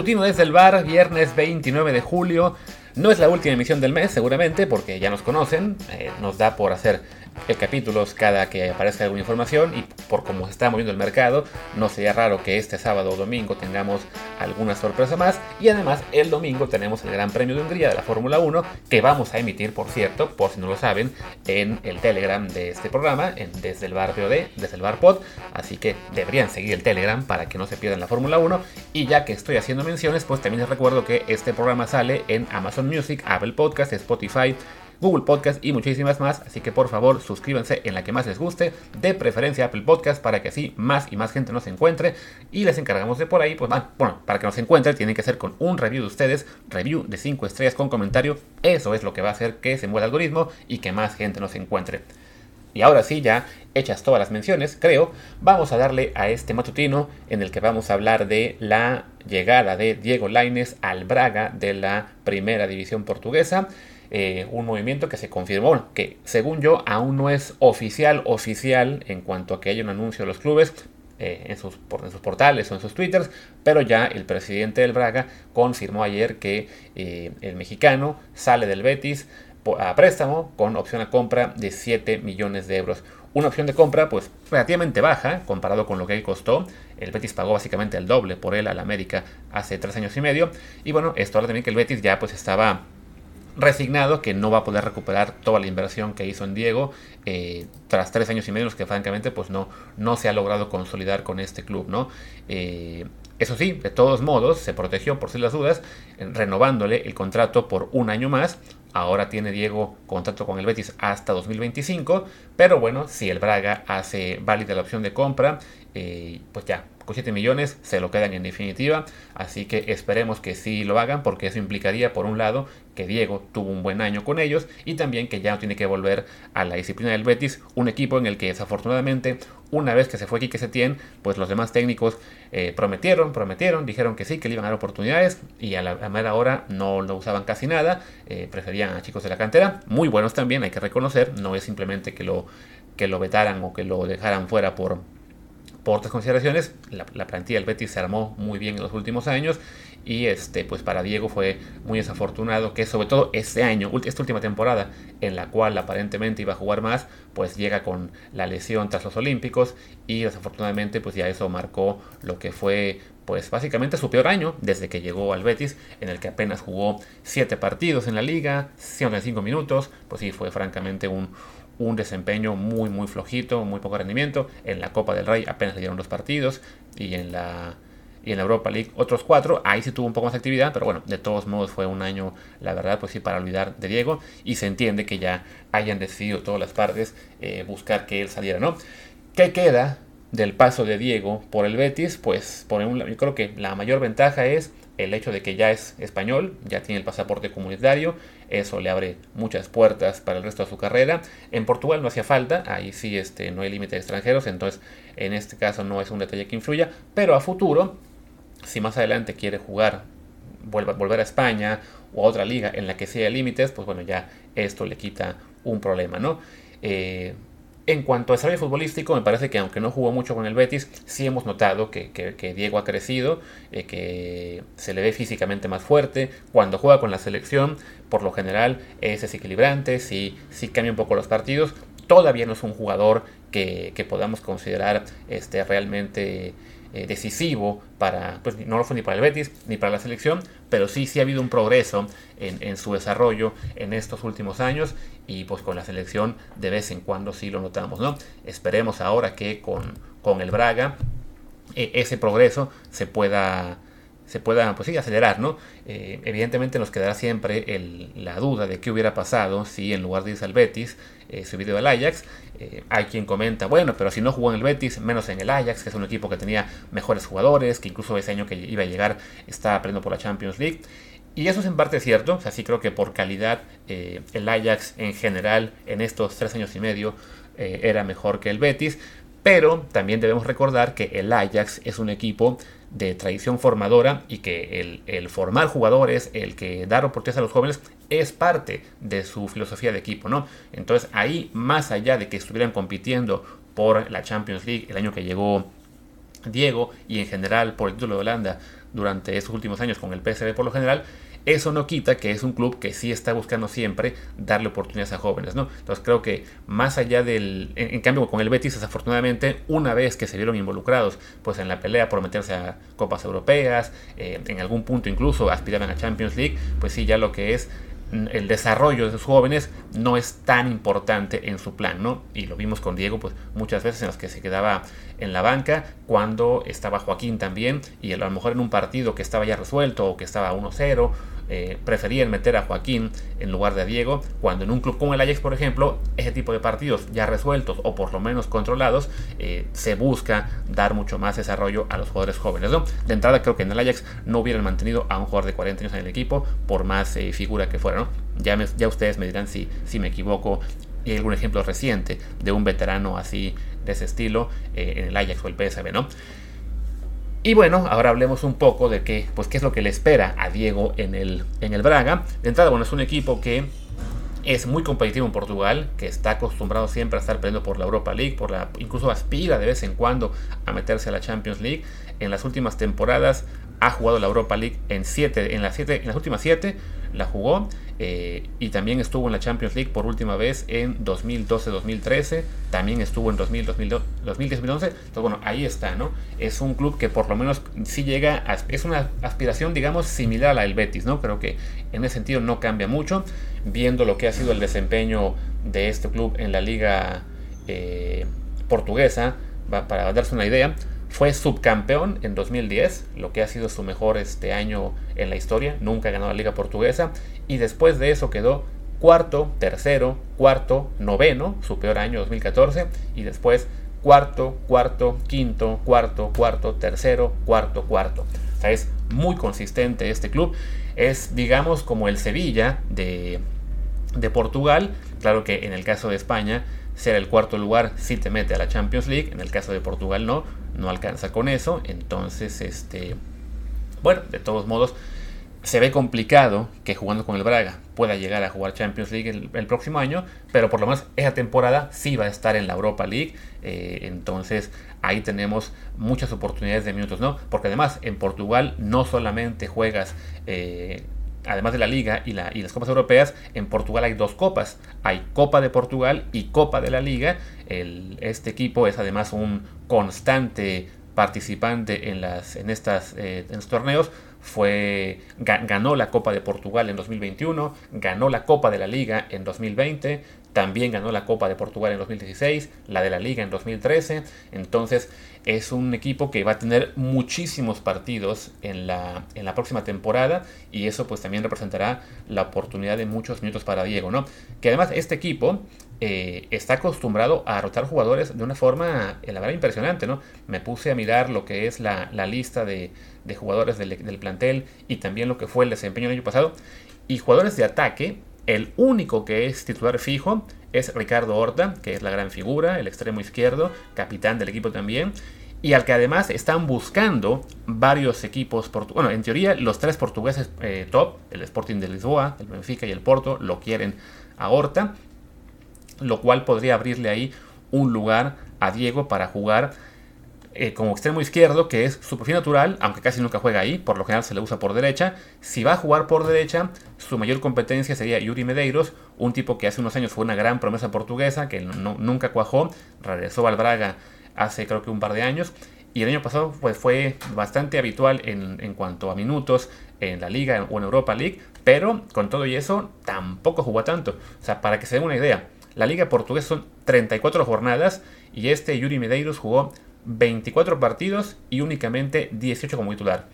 Matutino desde el bar, viernes 29 de julio. No es la última emisión del mes, seguramente, porque ya nos conocen. Eh, nos da por hacer capítulos cada que aparezca alguna información y por cómo se está moviendo el mercado, no sería raro que este sábado o domingo tengamos alguna sorpresa más. Y además, el domingo tenemos el Gran Premio de Hungría de la Fórmula 1 que vamos a emitir, por cierto, por si no lo saben, en el Telegram de este programa, en, desde el bar POD, desde el bar Pod. Así que deberían seguir el Telegram para que no se pierdan la Fórmula 1. Y ya que estoy haciendo menciones, pues también les recuerdo que este programa sale en Amazon Music, Apple Podcast, Spotify, Google Podcast y muchísimas más. Así que por favor suscríbanse en la que más les guste, de preferencia Apple Podcast, para que así más y más gente nos encuentre. Y les encargamos de por ahí, pues bueno, para que nos encuentre tienen que ser con un review de ustedes, review de 5 estrellas con comentario. Eso es lo que va a hacer que se mueva el algoritmo y que más gente nos encuentre. Y ahora sí, ya hechas todas las menciones, creo, vamos a darle a este matutino en el que vamos a hablar de la llegada de Diego Laines al Braga de la primera división portuguesa. Eh, un movimiento que se confirmó, que según yo aún no es oficial, oficial en cuanto a que haya un anuncio de los clubes, eh, en, sus, en, sus, portales o en sus twitters, pero ya el presidente del Braga confirmó ayer que eh, el mexicano sale del Betis a préstamo con opción a compra de 7 millones de euros. Una opción de compra pues relativamente baja comparado con lo que él costó. El Betis pagó básicamente el doble por él al América hace 3 años y medio. Y bueno, esto ahora también que el Betis ya pues estaba resignado que no va a poder recuperar toda la inversión que hizo en Diego eh, tras tres años y medio, que francamente pues no, no se ha logrado consolidar con este club, ¿no? Eh, eso sí, de todos modos, se protegió por si las dudas, renovándole el contrato por un año más. Ahora tiene Diego contrato con el Betis hasta 2025, pero bueno, si el Braga hace válida la opción de compra, eh, pues ya 7 millones se lo quedan en definitiva. Así que esperemos que sí lo hagan porque eso implicaría por un lado que Diego tuvo un buen año con ellos y también que ya no tiene que volver a la disciplina del Betis, un equipo en el que desafortunadamente una vez que se fue Quique Setién, pues los demás técnicos eh, prometieron, prometieron, dijeron que sí, que le iban a dar oportunidades y a la mera hora no lo usaban casi nada, eh, preferían a chicos de la cantera, muy buenos también, hay que reconocer, no es simplemente que lo, que lo vetaran o que lo dejaran fuera por por otras consideraciones, la, plantilla del Betis se armó muy bien en los últimos años y este, pues para Diego fue muy desafortunado que sobre todo este año, esta última temporada en la cual aparentemente iba a jugar más, pues llega con la lesión tras los Olímpicos y desafortunadamente pues ya eso marcó lo que fue pues básicamente su peor año desde que llegó al Betis, en el que apenas jugó 7 partidos en la liga, 105 minutos, pues sí, fue francamente un, un desempeño muy muy flojito, muy poco rendimiento. En la Copa del Rey apenas le dieron dos partidos y en la y en la Europa League otros cuatro. Ahí sí tuvo un poco más de actividad, pero bueno, de todos modos fue un año, la verdad, pues sí, para olvidar de Diego. Y se entiende que ya hayan decidido todas las partes eh, buscar que él saliera, ¿no? ¿Qué queda del paso de Diego por el Betis? Pues por un, yo creo que la mayor ventaja es el hecho de que ya es español, ya tiene el pasaporte comunitario, eso le abre muchas puertas para el resto de su carrera. En Portugal no hacía falta, ahí sí este, no hay límite extranjeros, entonces en este caso no es un detalle que influya, pero a futuro, si más adelante quiere jugar, volver a España o a otra liga en la que sea límites, pues bueno, ya esto le quita un problema, ¿no? Eh, en cuanto a desarrollo futbolístico, me parece que aunque no jugó mucho con el Betis, sí hemos notado que, Diego ha crecido, eh, que se le ve físicamente más fuerte. Cuando juega con la selección, por lo general es desequilibrante, sí, sí cambia un poco los partidos. Todavía no es un jugador que, podamos considerar este, realmente eh, decisivo para, pues no lo fue ni para el Betis ni para la selección, pero sí, sí ha habido un progreso en, su desarrollo en estos últimos años y pues con la selección de vez en cuando sí lo notamos, ¿no? Esperemos ahora que con, con el Braga e, ese progreso se pueda se pueda pues sí, acelerar, ¿no? Eh, evidentemente nos quedará siempre la duda de qué hubiera pasado si en lugar de irse al Betis eh, se hubiera ido al Ajax. Eh, hay quien comenta, bueno, pero si no jugó en el Betis, menos en el Ajax, que es un equipo que tenía mejores jugadores, que incluso ese año que iba a llegar estaba aprendiendo por la Champions League. Y eso es en parte cierto, o sea, sí creo que por calidad el Ajax en general en estos tres años y medio era mejor que el Betis, pero también debemos recordar que el Ajax es un equipo de tradición formadora y que el, formar jugadores, el que dar oportunidades a los jóvenes es parte de su filosofía de equipo, ¿no? Entonces ahí, más allá de que estuvieran compitiendo por la Champions League el año que llegó Diego y en general por el título de Holanda durante estos últimos años con el PSV por lo general, eso no quita que es un club que sí está buscando siempre darle oportunidades a jóvenes, ¿no? Entonces creo que más allá del... En, cambio, con el Betis, desafortunadamente, una vez que se vieron involucrados pues en la pelea por meterse a copas europeas, eh, en algún punto incluso aspiraban a Champions League, pues sí, ya lo que es el desarrollo de esos jóvenes no es tan importante en su plan, ¿no? Y lo vimos con Diego, pues muchas veces en las que se quedaba en la banca, cuando estaba Joaquín también, y a lo mejor en un partido que estaba ya resuelto o que estaba 1-0 eh, preferían meter a Joaquín en lugar de a Diego, cuando en un club como el Ajax, por ejemplo, ese tipo de partidos ya resueltos o por lo menos controlados, eh, se busca dar mucho más desarrollo a los jugadores jóvenes. De entrada, creo que en el Ajax no hubieran mantenido a un jugador de 40 años en el equipo, por más eh, figura que fuera. ¿no? Ya, ya ustedes me dirán si, si me equivoco. Y algún ejemplo reciente de un veterano así de ese estilo en el Ajax o el PSV, ¿no? Y bueno, ahora hablemos un poco de qué, pues, qué es lo que le espera a Diego en el, en el Braga. De entrada, bueno, es un equipo que es muy competitivo en Portugal, que está acostumbrado siempre a estar peleando por la Europa League, por la, incluso aspira de vez en cuando a meterse a la Champions League. En las últimas temporadas ha jugado la Europa League en siete, en las siete, en las últimas siete la jugó eh, y también estuvo en la Champions League por última vez en 2012-2013, también estuvo en 2000, 2010-2011, entonces bueno, ahí está, ¿no? Es un club que por lo menos sí llega, a, es una aspiración digamos similar a la del Betis, ¿no? Creo que en ese sentido no cambia mucho, viendo lo que ha sido el desempeño de este club en la liga eh, portuguesa, para darse una idea, fue subcampeón en 2010, lo que ha sido su mejor este año en la historia. Nunca ganó la Liga Portuguesa. Y después de eso quedó cuarto, tercero, cuarto, noveno, su peor año 2014. Y después cuarto, cuarto, quinto, cuarto, cuarto, tercero, cuarto, cuarto. O sea, es muy consistente este club. Es, digamos, como el Sevilla de, de Portugal. Claro que en el caso de España, ser el cuarto lugar sí te mete a la Champions League. En el caso de Portugal no no alcanza con eso. Entonces, este, bueno, de todos modos, se ve complicado que jugando con el Braga pueda llegar a jugar Champions League el, próximo año, pero por lo menos esa temporada sí va a estar en la Europa League. Eh, entonces ahí tenemos muchas oportunidades de minutos, ¿no? Porque además en Portugal no solamente juegas eh, además de la Liga y, la, y, las Copas Europeas, en Portugal hay dos copas. Hay Copa de Portugal y Copa de la Liga. este equipo es además un constante participante en, estas, eh, en estos torneos. Fue, ganó la Copa de Portugal en 2021, ganó la Copa de la Liga en 2020, también ganó la Copa de Portugal en 2016, la de la Liga en 2013. Entonces es un equipo que va a tener muchísimos partidos en la, en la próxima temporada y eso pues también representará la oportunidad de muchos minutos para Diego, ¿no? Que además este equipo eh, está acostumbrado a rotar jugadores de una forma, eh, la verdad, impresionante, ¿no? Me puse a mirar lo que es la, lista de, jugadores del, del plantel y también lo que fue el desempeño del año pasado. Y jugadores de ataque, el único que es titular fijo es Ricardo Horta, que es la gran figura, el extremo izquierdo, capitán del equipo también, y al que además están buscando varios equipos, bueno, en teoría los tres portugueses eh, top, el Sporting de Lisboa, el Benfica y el Porto, lo quieren a Horta, lo cual podría abrirle ahí un lugar a Diego para jugar eh, como extremo izquierdo, que es su perfil natural, aunque casi nunca juega ahí, por lo general se le usa por derecha. Si va a jugar por derecha, su mayor competencia sería Yuri Medeiros, un tipo que hace unos años fue una gran promesa portuguesa, que nunca cuajó, regresó al Braga hace creo que un par de años. Y el año pasado pues, fue bastante habitual en, cuanto a minutos en la Liga o en Europa League, pero con todo y eso tampoco jugó tanto. O sea, para que se den una idea, la Liga Portuguesa son 34 jornadas y este Yuri Medeiros jugó 24 partidos y únicamente 18 como titular.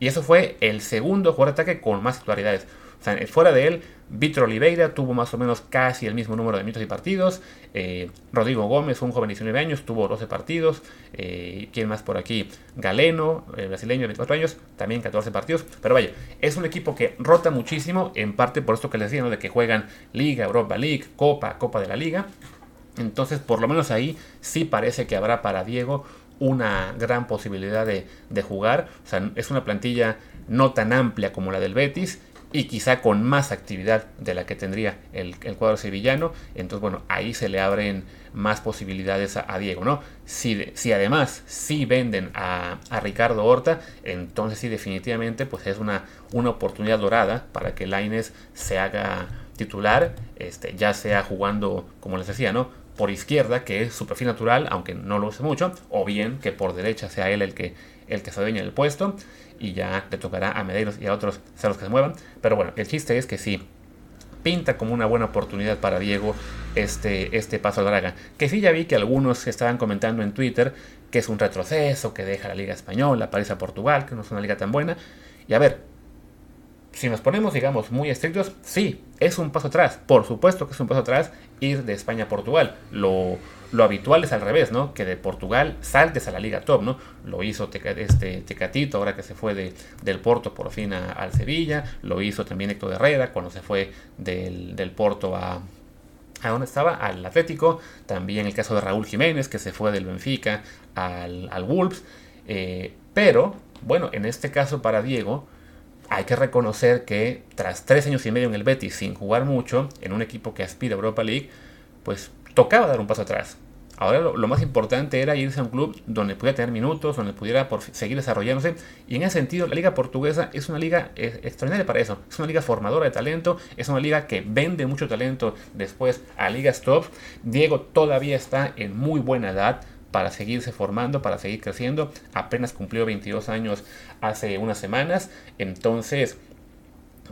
Y eso fue el segundo jugador de ataque con más titularidades. Sea, fuera de él, Víctor Oliveira tuvo más o menos casi el mismo número de minutos y partidos. Eh, Rodrigo Gómez, un joven de 19 años, tuvo 12 partidos. Eh, ¿Quién más por aquí? Galeno, brasileño de 24 años, también 14 partidos. Pero vaya, es un equipo que rota muchísimo, en parte por esto que les decía, de que juegan Liga, Europa League, Copa, Copa de la Liga. Entonces, por lo menos ahí sí parece que habrá para Diego una gran posibilidad de, jugar. O sea, es una plantilla no tan amplia como la del Betis, y quizá con más actividad de la que tendría el, cuadro sevillano. Entonces, bueno, ahí se le abren más posibilidades a, Diego, ¿no? Si, si, además si venden a, Ricardo Horta, entonces sí definitivamente pues es una, una oportunidad dorada para que Laines se haga titular, este, ya sea jugando, como les decía, ¿no? Por izquierda, que es su perfil natural, aunque no lo use mucho, o bien que por derecha sea él el que, el que se adueña del puesto y ya le tocará a Medeiros y a otros ser los que se muevan. Pero bueno, el chiste es que sí, pinta como una buena oportunidad para Diego este, este paso al Braga. Que sí ya vi que algunos estaban comentando en Twitter que es un retroceso, que deja la Liga Española, París a Portugal, que no es una liga tan buena. Y a ver, si nos ponemos, digamos, muy estrictos, sí, es un paso atrás. Por supuesto que es un paso atrás ir de España a Portugal. Lo, habitual es al revés, ¿no? Que de Portugal saltes a la Liga Top, ¿no? Lo hizo este Tecatito ahora que se fue de, del Porto por fin al Sevilla. Lo hizo también Héctor Herrera cuando se fue del, Porto a, ¿A dónde estaba? Al Atlético. También el caso de Raúl Jiménez, que se fue del Benfica al, al Wolves. Eh, pero, bueno, en este caso para Diego, hay que reconocer que tras tres años y medio en el Betis sin jugar mucho, en un equipo que aspira a Europa League, pues tocaba dar un paso atrás. Ahora lo, más importante era irse a un club donde pudiera tener minutos, donde pudiera seguir desarrollándose. Y en ese sentido, la liga portuguesa es una liga eh, extraordinaria para eso. Es una liga formadora de talento, es una liga que vende mucho talento después a ligas top. Diego todavía está en muy buena edad para seguirse formando, para seguir creciendo. Apenas cumplió 22 años hace unas semanas. Entonces,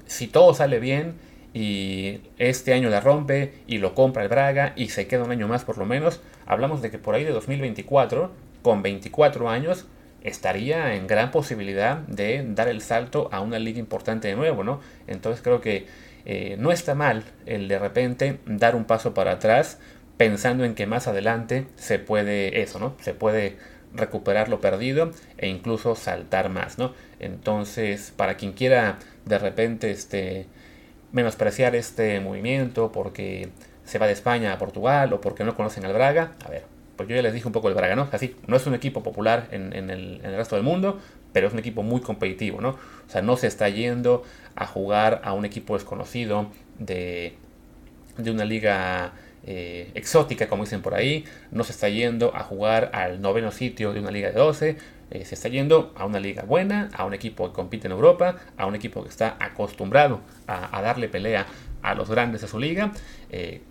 si todo sale bien y este año la rompe y lo compra el Braga y se queda un año más por lo menos, hablamos de que por ahí de 2024, con 24 años, estaría en gran posibilidad de dar el salto a una liga importante de nuevo, ¿no? Entonces creo que eh, no está mal el de repente dar un paso para atrás pensando en que más adelante se puede eso, ¿no? Se puede recuperar lo perdido e incluso saltar más, ¿no? Entonces, para quien quiera de repente este menospreciar este movimiento porque se va de España a Portugal o porque no conocen al Braga, a ver, pues yo ya les dije un poco el Braga, ¿no? Así, no es un equipo popular en, el, en el resto del mundo, pero es un equipo muy competitivo, ¿no? O sea, no se está yendo a jugar a un equipo desconocido de, de una liga eh, exótica, como dicen por ahí, no se está yendo a jugar al noveno sitio de una liga de 12, eh, se está yendo a una liga buena, a un equipo que compite en Europa, a un equipo que está acostumbrado a, darle pelea a los grandes de su liga. Eh,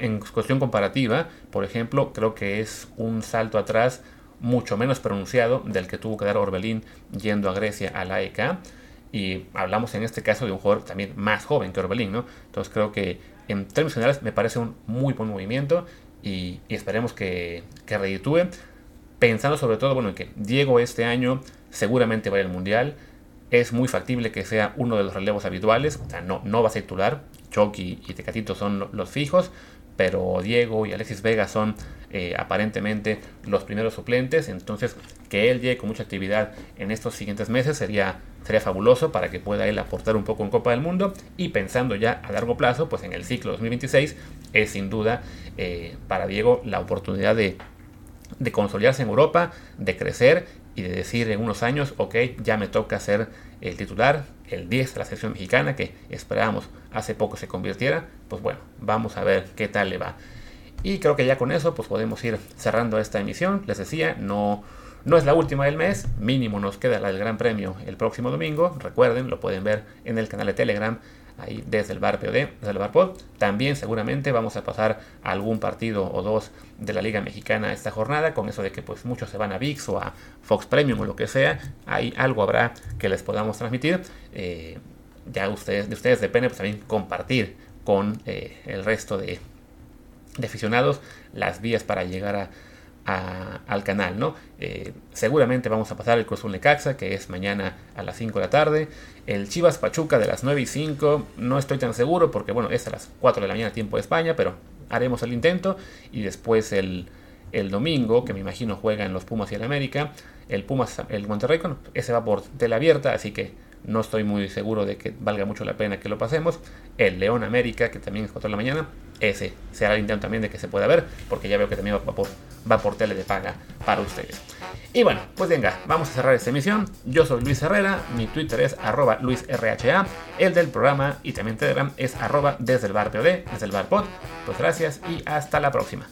en cuestión comparativa, por ejemplo, creo que es un salto atrás mucho menos pronunciado del que tuvo que dar Orbelín yendo a Grecia a la AEK. Y hablamos en este caso de un jugador también más joven que Orbelín, ¿no? Entonces creo que en términos generales me parece un muy buen movimiento y, esperemos que, que reditúe. Pensando sobre todo bueno, en que Diego este año seguramente va al Mundial. Es muy factible que sea uno de los relevos habituales. O sea, no, no va a titular. Chucky y Tecatito son los fijos. Pero Diego y Alexis Vega son eh, aparentemente los primeros suplentes. Entonces, que él llegue con mucha actividad en estos siguientes meses sería Sería fabuloso para que pueda él aportar un poco en Copa del Mundo y pensando ya a largo plazo, pues en el ciclo 2026 es sin duda eh, para Diego la oportunidad de, de consolidarse en Europa, de crecer y de decir en unos años, ok, ya me toca ser el titular, el 10 de la selección mexicana que esperábamos hace poco se convirtiera, pues bueno, vamos a ver qué tal le va. Y creo que ya con eso pues podemos ir cerrando esta emisión. Les decía, no no es la última del mes, mínimo nos queda la del Gran Premio el próximo domingo. Recuerden, lo pueden ver en el canal de Telegram, ahí desde el bar POD, desde el bar POD. También seguramente vamos a pasar algún partido o dos de la Liga Mexicana esta jornada, con eso de que pues muchos se van a VIX o a Fox Premium o lo que sea. Ahí algo habrá que les podamos transmitir. Eh, ya ustedes, de ustedes depende pues, también compartir con eh, el resto de, de aficionados las vías para llegar a al canal, ¿no? Eh, seguramente vamos a pasar el Cruz Necaxa, que es mañana a las 5 de la tarde. El Chivas Pachuca de las 9 y 5, no estoy tan seguro porque, bueno, es a las 4 de la mañana tiempo de España, pero haremos el intento. Y después el, domingo, que me imagino juega en los Pumas y el América, el Pumas, el Monterrey, ese va por tela abierta, así que no estoy muy seguro de que valga mucho la pena que lo pasemos. El León América, que también es 4 de la mañana, ese será el intento también de que se pueda ver, porque ya veo que también va por, va por tele de paga para ustedes. Y bueno, pues venga, vamos a cerrar esta emisión. Yo soy Luis Herrera, mi Twitter es arroba LuisRHA, el del programa y también Telegram es arroba desde el bar POD, desde el bar pod. Pues gracias y hasta la próxima.